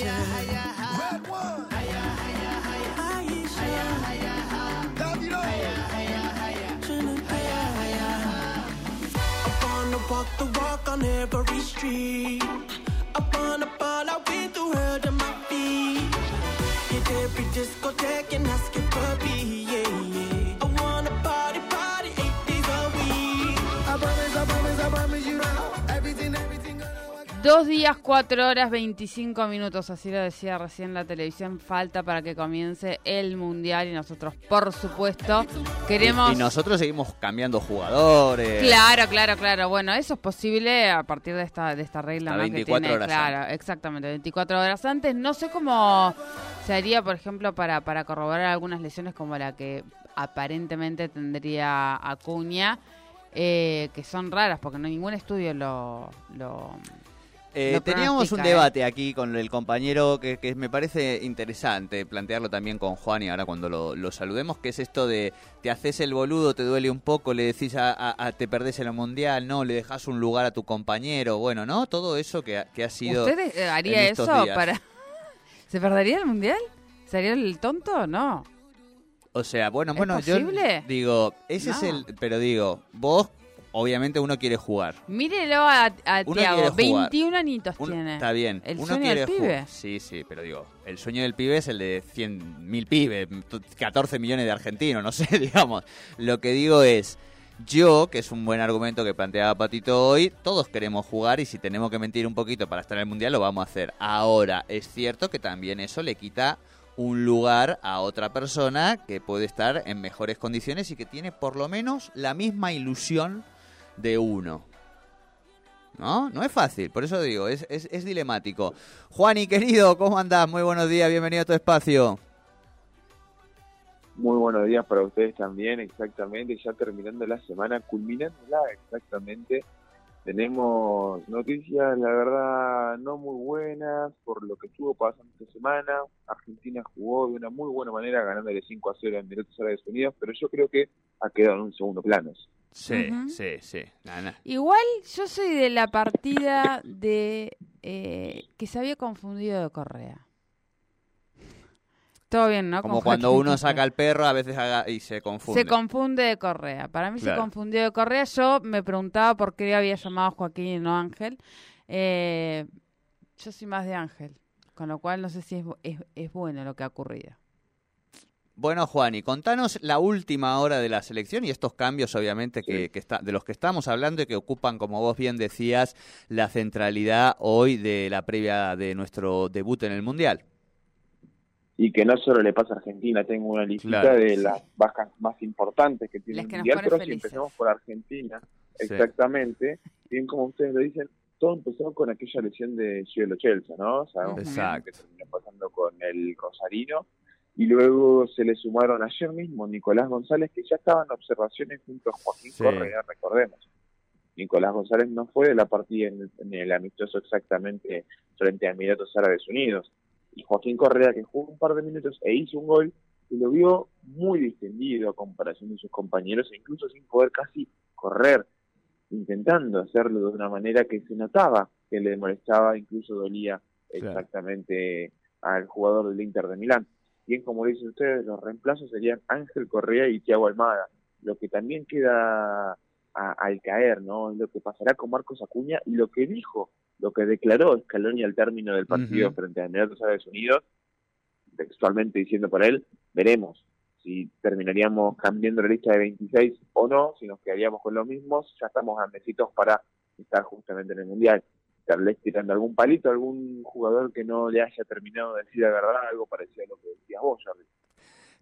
I wanna walk the walk on every street. I wanna out with the world my feet. Hit every discotheque and ask it for me. Yeah, yeah. Dos días, cuatro horas, 25 minutos, así lo decía recién la televisión, falta para que comience el Mundial y nosotros, por supuesto, queremos... Y nosotros seguimos cambiando jugadores. Claro, claro, claro. Bueno, eso es posible a partir de esta de esta regla A que 24 tiene, horas claro, exactamente, 24 horas antes. No sé cómo se haría, por ejemplo, para para corroborar algunas lesiones como la que aparentemente tendría Acuña, eh, que son raras porque no ningún estudio lo lo Eh, teníamos un ¿eh? debate aquí con el compañero que, que me parece interesante plantearlo también con Juan y ahora cuando lo, lo saludemos, que es esto de te haces el boludo, te duele un poco, le decís a, a- a- te perdés en el mundial, no, le dejas un lugar a tu compañero, bueno, ¿no? Todo eso que, ha- que ha sido... ¿Usted eh, haría en estos eso días. para ¿Se perdería el mundial? ¿Sería el tonto? No. O sea, bueno, ¿Es bueno, posible? yo digo, ese es el... Pero digo, vos, obviamente uno quiere jugar. Mírelo a, a Tiago, quiere jugar. 21 añitos Uno- tiene. Está bien. El Uno sueño quiere del pibe. Sí, sí, pero digo, el sueño del pibe es el de 100.000 pibes, 14 millones de argentinos, no sé, digamos. Lo que digo es, yo, que es un buen argumento que planteaba Patito hoy, todos queremos jugar y si tenemos que mentir un poquito para estar en el Mundial lo vamos a hacer. Ahora, es cierto que también eso le quita un lugar a otra persona que puede estar en mejores condiciones y que tiene por lo menos la misma ilusión de uno. ¿No? No es fácil, por eso digo, es, es, es dilemático. Juani, querido, ¿cómo andás? Muy buenos días, bienvenido a tu espacio. Muy buenos días para ustedes también, exactamente, ya terminando la semana, culminándola exactamente. Tenemos noticias, la verdad, no muy buenas por lo que estuvo pasando esta semana. Argentina jugó de una muy buena manera, ganándole 5 a 0 en Emiratos Árabes Unidos, pero yo creo que ha quedado en un segundo plano. Sí, sí, sí. Igual yo soy de la partida de eh, que se había confundido de Correa. Todo bien, ¿no? Como Con cuando Joaquín uno saca al perro, a veces haga y se confunde. Se confunde de Correa. Para mí se confundió de Correa. Yo me preguntaba por qué había llamado a Joaquín y no Ángel. Eh, yo soy más de Ángel. Con lo cual no sé si es, bu- es, es bueno lo que ha ocurrido. Bueno, Juani, contanos la última hora de la selección y estos cambios, obviamente, que, Sí. que está, de los que estamos hablando y que ocupan, como vos bien decías, la centralidad hoy de la previa de nuestro debut en el Mundial. Y que no solo le pasa a Argentina, tengo una lista Claro. de las bajas más importantes que tiene Las el Mundial, pero si empezamos por Argentina, Sí. exactamente, bien como ustedes lo dicen, todo empezó con aquella lesión de Cielo Chelsea, ¿no? Sabemos Exacto. que terminó pasando con el Rosarino. Y luego se le sumaron ayer mismo Nicolás González, que ya estaba en observaciones junto a Joaquín Sí. Correa, recordemos. Nicolás González no fue de la partida en, en el amistoso exactamente frente a Emiratos Árabes Unidos. Y Joaquín Correa, que jugó un par de minutos e hizo un gol, y lo vio muy distendido a comparación de sus compañeros, e incluso sin poder casi correr, intentando hacerlo de una manera que se notaba que le molestaba, incluso dolía Claro. exactamente al jugador del Inter de Milán. Bien, como dicen ustedes, los reemplazos serían Ángel Correa y Thiago Almada. Lo que también queda a- al caer, ¿no? Lo que pasará con Marcos Acuña y lo que dijo, lo que declaró Scaloni al término del partido frente a Emiratos Árabes Unidos, textualmente diciendo para él, veremos si terminaríamos cambiando la lista de 26 o no, si nos quedaríamos con los mismos, ya estamos a mesitos para estar justamente en el Mundial. Tal vez tirando algún palito, algún jugador que no le haya terminado de decir la verdad, algo parecido a lo que decías vos, Jordi.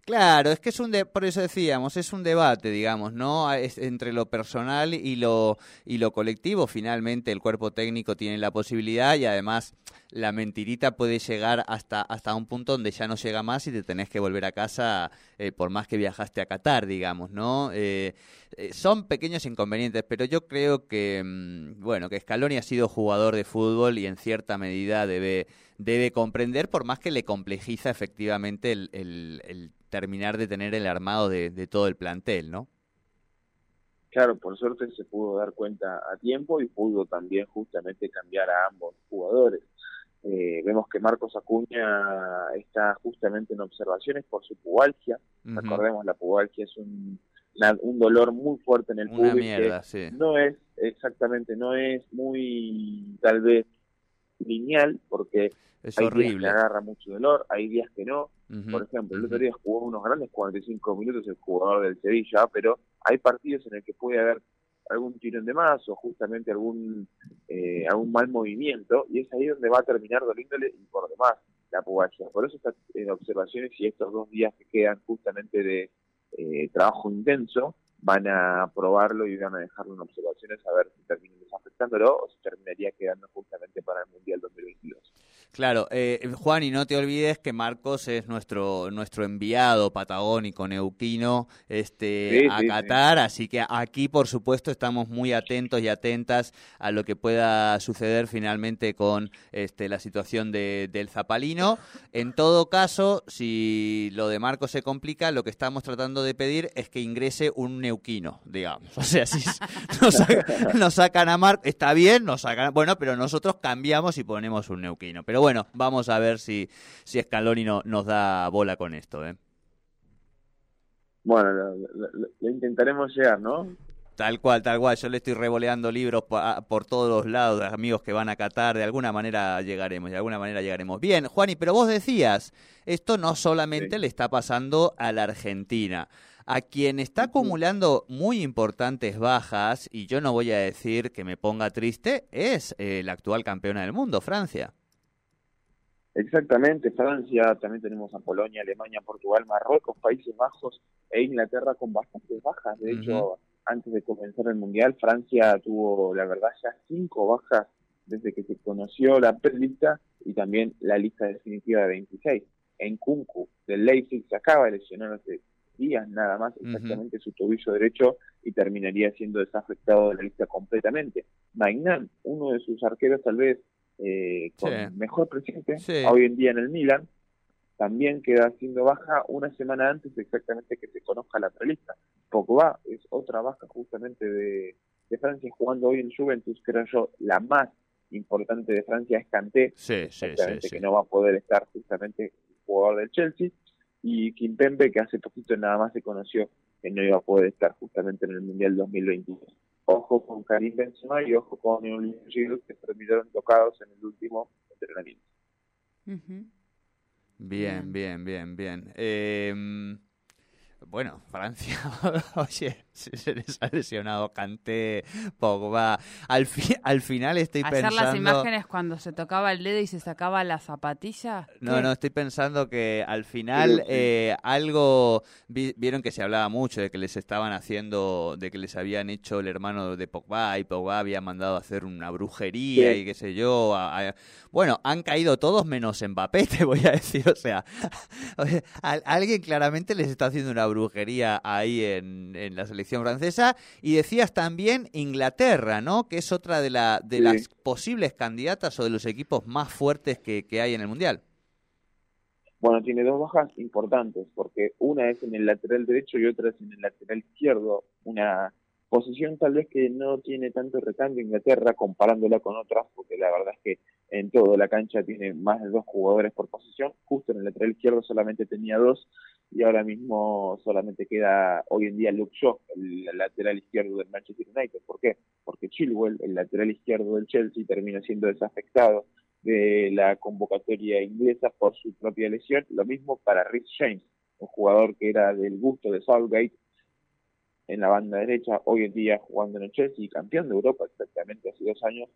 Claro, es que es un de, por eso decíamos, es un debate, digamos, ¿no? Es entre lo personal y lo y lo colectivo. Finalmente el cuerpo técnico tiene la posibilidad y además la mentirita puede llegar hasta hasta un punto donde ya no llega más y te tenés que volver a casa eh, por más que viajaste a Qatar, digamos, ¿no? Eh, eh, son pequeños inconvenientes, pero yo creo que mm, bueno que Scaloni ha sido jugador de fútbol y en cierta medida debe debe comprender por más que le complejiza efectivamente el, el terminar de tener el armado de, de, todo el plantel, ¿no? Claro, por suerte se pudo dar cuenta a tiempo y pudo también justamente cambiar a ambos jugadores. Eh, vemos que Marcos Acuña está justamente en observaciones por su pubalgia. Uh -huh. Recordemos, la pubalgia es un, una, un dolor muy fuerte en el una mierda, sí. No es, exactamente, no es muy, tal vez, lineal, porque es hay horrible. días que agarra mucho dolor, hay días que no. Uh -huh. Por ejemplo, el otro día jugó unos grandes 45 minutos el jugador del Sevilla, pero hay partidos en el que puede haber algún tirón de más o justamente algún eh, algún mal movimiento y es ahí donde va a terminar doliéndole y por demás la pubalgia. Por eso está en observaciones y estos dos días que quedan justamente de eh, trabajo intenso van a probarlo y van a dejarlo en observaciones a ver si terminan desafectándolo o si terminaría quedando justamente para el Mundial 2022. Claro, eh, Juan, y no te olvides que Marcos es nuestro nuestro enviado patagónico neuquino este, sí, a sí, Qatar, sí. así que aquí, por supuesto, estamos muy atentos y atentas a lo que pueda suceder finalmente con este, la situación de, del Zapalino. En todo caso, si lo de Marcos se complica, lo que estamos tratando de pedir es que ingrese un neuquino, digamos. O sea, si nos, sacan, nos sacan a Marcos, está bien, nos sacan, bueno, pero nosotros cambiamos y ponemos un neuquino. Pero bueno, vamos a ver si, si Scaloni no, nos da bola con esto. ¿eh? Bueno, lo, lo, lo, intentaremos llegar, ¿no? Tal cual, tal cual. Yo le estoy revoleando libros por todos los lados, amigos que van a Qatar. De alguna manera llegaremos, de alguna manera llegaremos. Bien, Juani, pero vos decías, esto no solamente sí. le está pasando a la Argentina. A quien está acumulando muy importantes bajas, y yo no voy a decir que me ponga triste, es eh, la actual campeona del mundo, Francia. Exactamente, Francia, también tenemos a Polonia, Alemania, Portugal, Marruecos, Países Bajos e Inglaterra con bastantes bajas. De uh -huh. hecho, antes de comenzar el Mundial, Francia tuvo, la verdad, ya cinco bajas desde que se conoció la prelista y también la lista definitiva de 26. En Kunku, del Leipzig, se acaba de lesionar hace días nada más exactamente uh -huh. su tobillo derecho y terminaría siendo desafectado de la lista completamente. Magnan, uno de sus arqueros tal vez eh, con sí. mejor presente sí. hoy en día en el Milan, también queda siendo baja una semana antes exactamente que se conozca la prelista. Pogba es otra baja justamente de, de Francia jugando hoy en Juventus, creo yo, la más importante de Francia es Kanté, sí, sí, sí, que no va a poder estar justamente el jugador del Chelsea, y Kimpembe, que hace poquito nada más se conoció que no iba a poder estar justamente en el Mundial 2022 ojo con Karim Benzema y ojo con Olivier Giroud que terminaron tocados en el último entrenamiento. Uh -huh. Bien, bien, bien, bien. Eh, bueno, Francia, oye, se les ha lesionado Kanté, Pogba. Al, fi al final estoy Hacer pensando... las imágenes cuando se tocaba el dedo y se sacaba la zapatilla? No, no, estoy pensando que al final eh, algo... Vi vieron que se hablaba mucho de que les estaban haciendo, de que les habían hecho el hermano de Pogba y Pogba había mandado a hacer una brujería y qué sé yo. A, a... bueno, han caído todos menos Mbappé, te voy a decir. O sea, a, alguien claramente les está haciendo una brujería ahí en, en, la selección francesa. Y decías también Inglaterra, ¿no? Que es otra de, la, de sí. las posibles candidatas o de los equipos más fuertes que, que, hay en el Mundial. Bueno, tiene dos bajas importantes, porque una es en el lateral derecho y otra es en el lateral izquierdo. Una posición tal vez que no tiene tanto recambio Inglaterra comparándola con otras, porque la verdad es que en toda la cancha tiene más de dos jugadores por posición. Justo en el lateral izquierdo solamente tenía dos y ahora mismo solamente queda hoy en día Luke Shaw, el lateral izquierdo del Manchester United. ¿Por qué? Porque Chilwell, el lateral izquierdo del Chelsea, termina siendo desafectado de la convocatoria inglesa por su propia lesión. Lo mismo para Rhys James, un jugador que era del gusto de Southgate en la banda derecha, hoy en día jugando en el Chelsea, campeón de Europa exactamente hace dos años.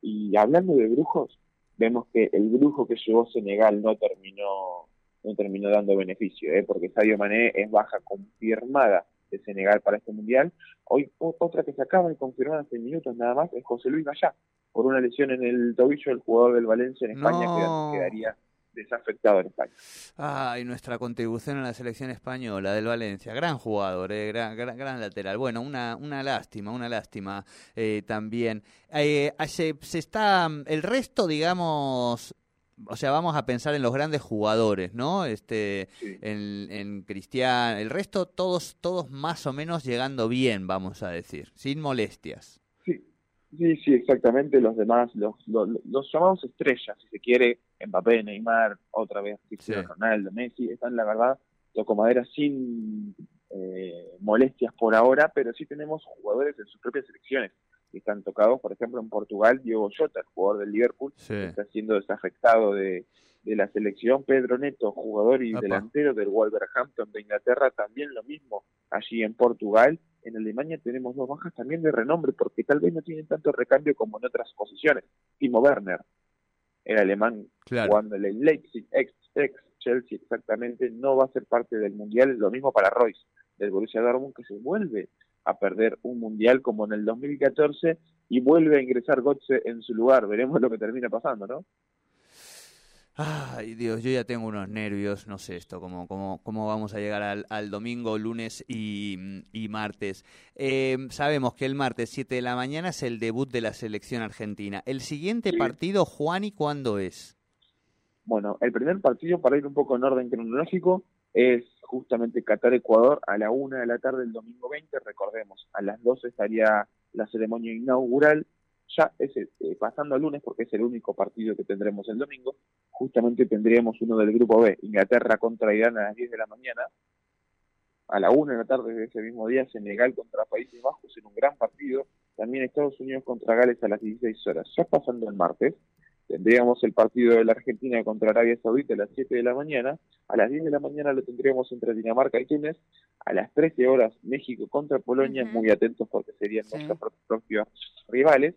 Y hablando de brujos, vemos que el brujo que llevó Senegal no terminó no terminó dando beneficio, ¿eh? porque Sadio Mané es baja confirmada de Senegal para este mundial. Hoy otra que se acaba de confirmar hace minutos nada más es José Luis Gallá, por una lesión en el tobillo del jugador del Valencia en España No. que quedaría desafectado en España. Ay, nuestra contribución a la selección española del Valencia. Gran jugador, eh, gran, gran, gran lateral. Bueno, una, una lástima, una lástima eh, también. Eh, se, se está, el resto, digamos, o sea, vamos a pensar en los grandes jugadores, ¿no? Este, Sí. en, en Cristian, el resto todos, todos más o menos llegando bien, vamos a decir, sin molestias. Sí, sí, sí, exactamente. Los demás, los, los, los llamados estrellas, si se quiere, Mbappé, Neymar, otra vez Cristiano Sí. Ronaldo, Messi, están la verdad, toco madera sin eh, molestias por ahora, pero sí tenemos jugadores en sus propias selecciones que están tocados, por ejemplo, en Portugal, Diego Jota, el jugador del Liverpool, Sí. está siendo desafectado de, de la selección. Pedro Neto, jugador y Apa. delantero del Wolverhampton de Inglaterra, también lo mismo allí en Portugal. En Alemania tenemos dos bajas también de renombre, porque tal vez no tienen tanto recambio como en otras posiciones. Timo Werner, el alemán Claro. jugando en el Leipzig, ex, ex Chelsea exactamente, no va a ser parte del Mundial. Lo mismo para Royce, del Borussia Dortmund, que se vuelve a perder un Mundial como en el 2014 y vuelve a ingresar Götze en su lugar. Veremos lo que termina pasando, ¿no? Ay, Dios, yo ya tengo unos nervios, no sé esto, cómo, cómo, cómo vamos a llegar al, al domingo, lunes y, y martes. Eh, sabemos que el martes 7 de la mañana es el debut de la selección argentina. ¿El siguiente Sí. partido, Juan, y cuándo es? Bueno, el primer partido, para ir un poco en orden cronológico, es justamente Qatar-Ecuador a la una de la tarde del domingo 20. Recordemos, a las 12 estaría la ceremonia inaugural. Ya ese, eh, pasando al lunes, porque es el único partido que tendremos el domingo, justamente tendríamos uno del grupo B, Inglaterra contra Irán a las 10 de la mañana. A la una de la tarde de ese mismo día, Senegal contra Países Bajos en un gran partido. También Estados Unidos contra Gales a las 16 horas. Ya pasando el martes, tendríamos el partido de la Argentina contra Arabia Saudita a las 7 de la mañana. A las 10 de la mañana lo tendríamos entre Dinamarca y Túnez. A las 13 horas México contra Polonia, muy atentos porque serían Sí. nuestros pro- propios rivales.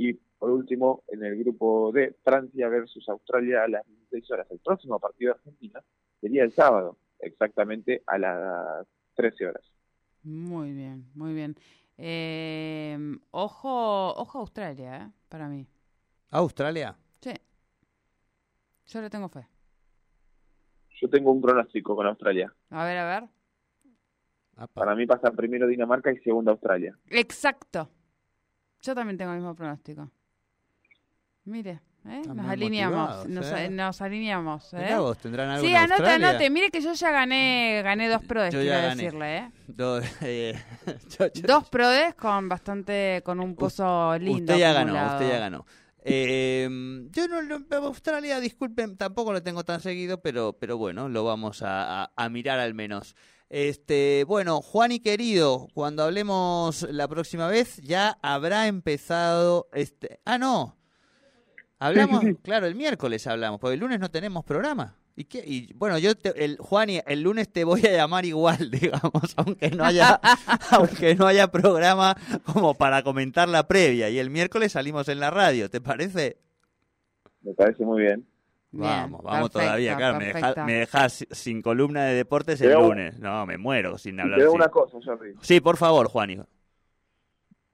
Y por último, en el grupo D, Francia versus Australia a las 16 horas. El próximo partido de Argentina sería el sábado, exactamente a las 13 horas. Muy bien, muy bien. Eh, ojo, ojo a Australia, ¿eh? Para mí. ¿Australia? Sí. Yo le tengo fe. Yo tengo un pronóstico con Australia. A ver, a ver. Para mí pasa primero Dinamarca y segundo Australia. Exacto. Yo también tengo el mismo pronóstico. Mire, ¿eh? Están nos alineamos. Nos, ¿eh? nos alineamos. ¿eh? Vos, ¿tendrán algo Sí, en anote, Australia? anote. Mire que yo ya gané, gané dos prodes, Yo quiero decirle, ¿eh? Do- eh, yo- yo- Dos prodes con bastante, con un pozo lindo. Usted ya ganó, acumulado. usted ya ganó. Eh, yo no, no- Australia, disculpen, tampoco lo tengo tan seguido, pero, pero bueno, lo vamos a, a- a mirar al menos. Este, bueno, Juan y querido, cuando hablemos la próxima vez, ya habrá empezado este. Ah, no. Hablamos, Sí, sí, sí. claro, el miércoles hablamos, porque el lunes no tenemos programa. ¿Y qué? Y bueno, yo, te- el, Juan, y el lunes te voy a llamar igual, digamos, aunque no haya, aunque no haya programa como para comentar la previa. Y el miércoles salimos en la radio, ¿te parece? Me parece muy bien. Bien, vamos, vamos perfecto, todavía, claro. Me deja- perfecto. me dejas sin columna de deportes el lunes. No, me muero sin hablar te así. una cosa, Jordi. Sí, por favor, Juan.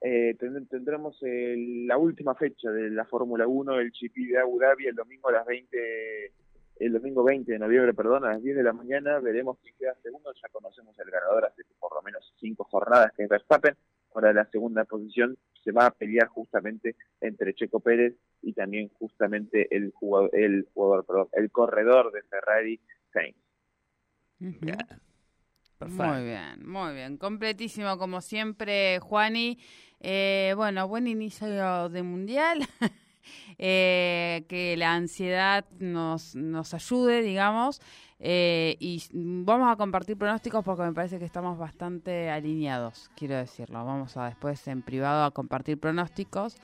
Eh, tend- tendremos el- la última fecha de la Fórmula 1, el GP de Abu Dhabi, el domingo a las 20, el domingo 20 de noviembre, perdón, a las 10 de la mañana. Veremos quién queda segundo. Ya conocemos el ganador hace por lo menos cinco jornadas, que es Verstappen. Ahora la segunda posición se va a pelear justamente entre Checo Pérez y también justamente el jugador, el jugador, perdón, el corredor de Ferrari, Sainz. Bien. Muy bien, muy bien. Completísimo como siempre, Juani. Eh, bueno, buen inicio de mundial. Eh, que la ansiedad nos, nos ayude, digamos. Eh, y vamos a compartir pronósticos porque me parece que estamos bastante alineados, quiero decirlo. Vamos a después en privado a compartir pronósticos.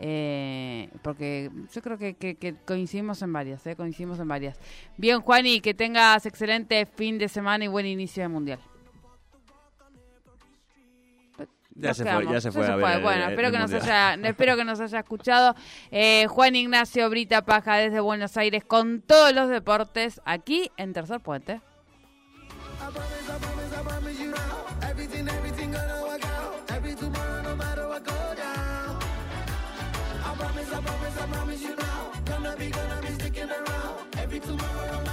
eh, porque yo creo que, que- que coincidimos en varias, eh, coincidimos en varias. Bien, Juani, que tengas excelente fin de semana y buen inicio de mundial. Ya Nos se fue, ya se fue a ver el- Bueno, el espero que, nos haya, espero que nos haya escuchado. Eh, Juan Ignacio Brita Paja desde Buenos Aires con todos los deportes aquí en Tercer Puente. Tomorrow,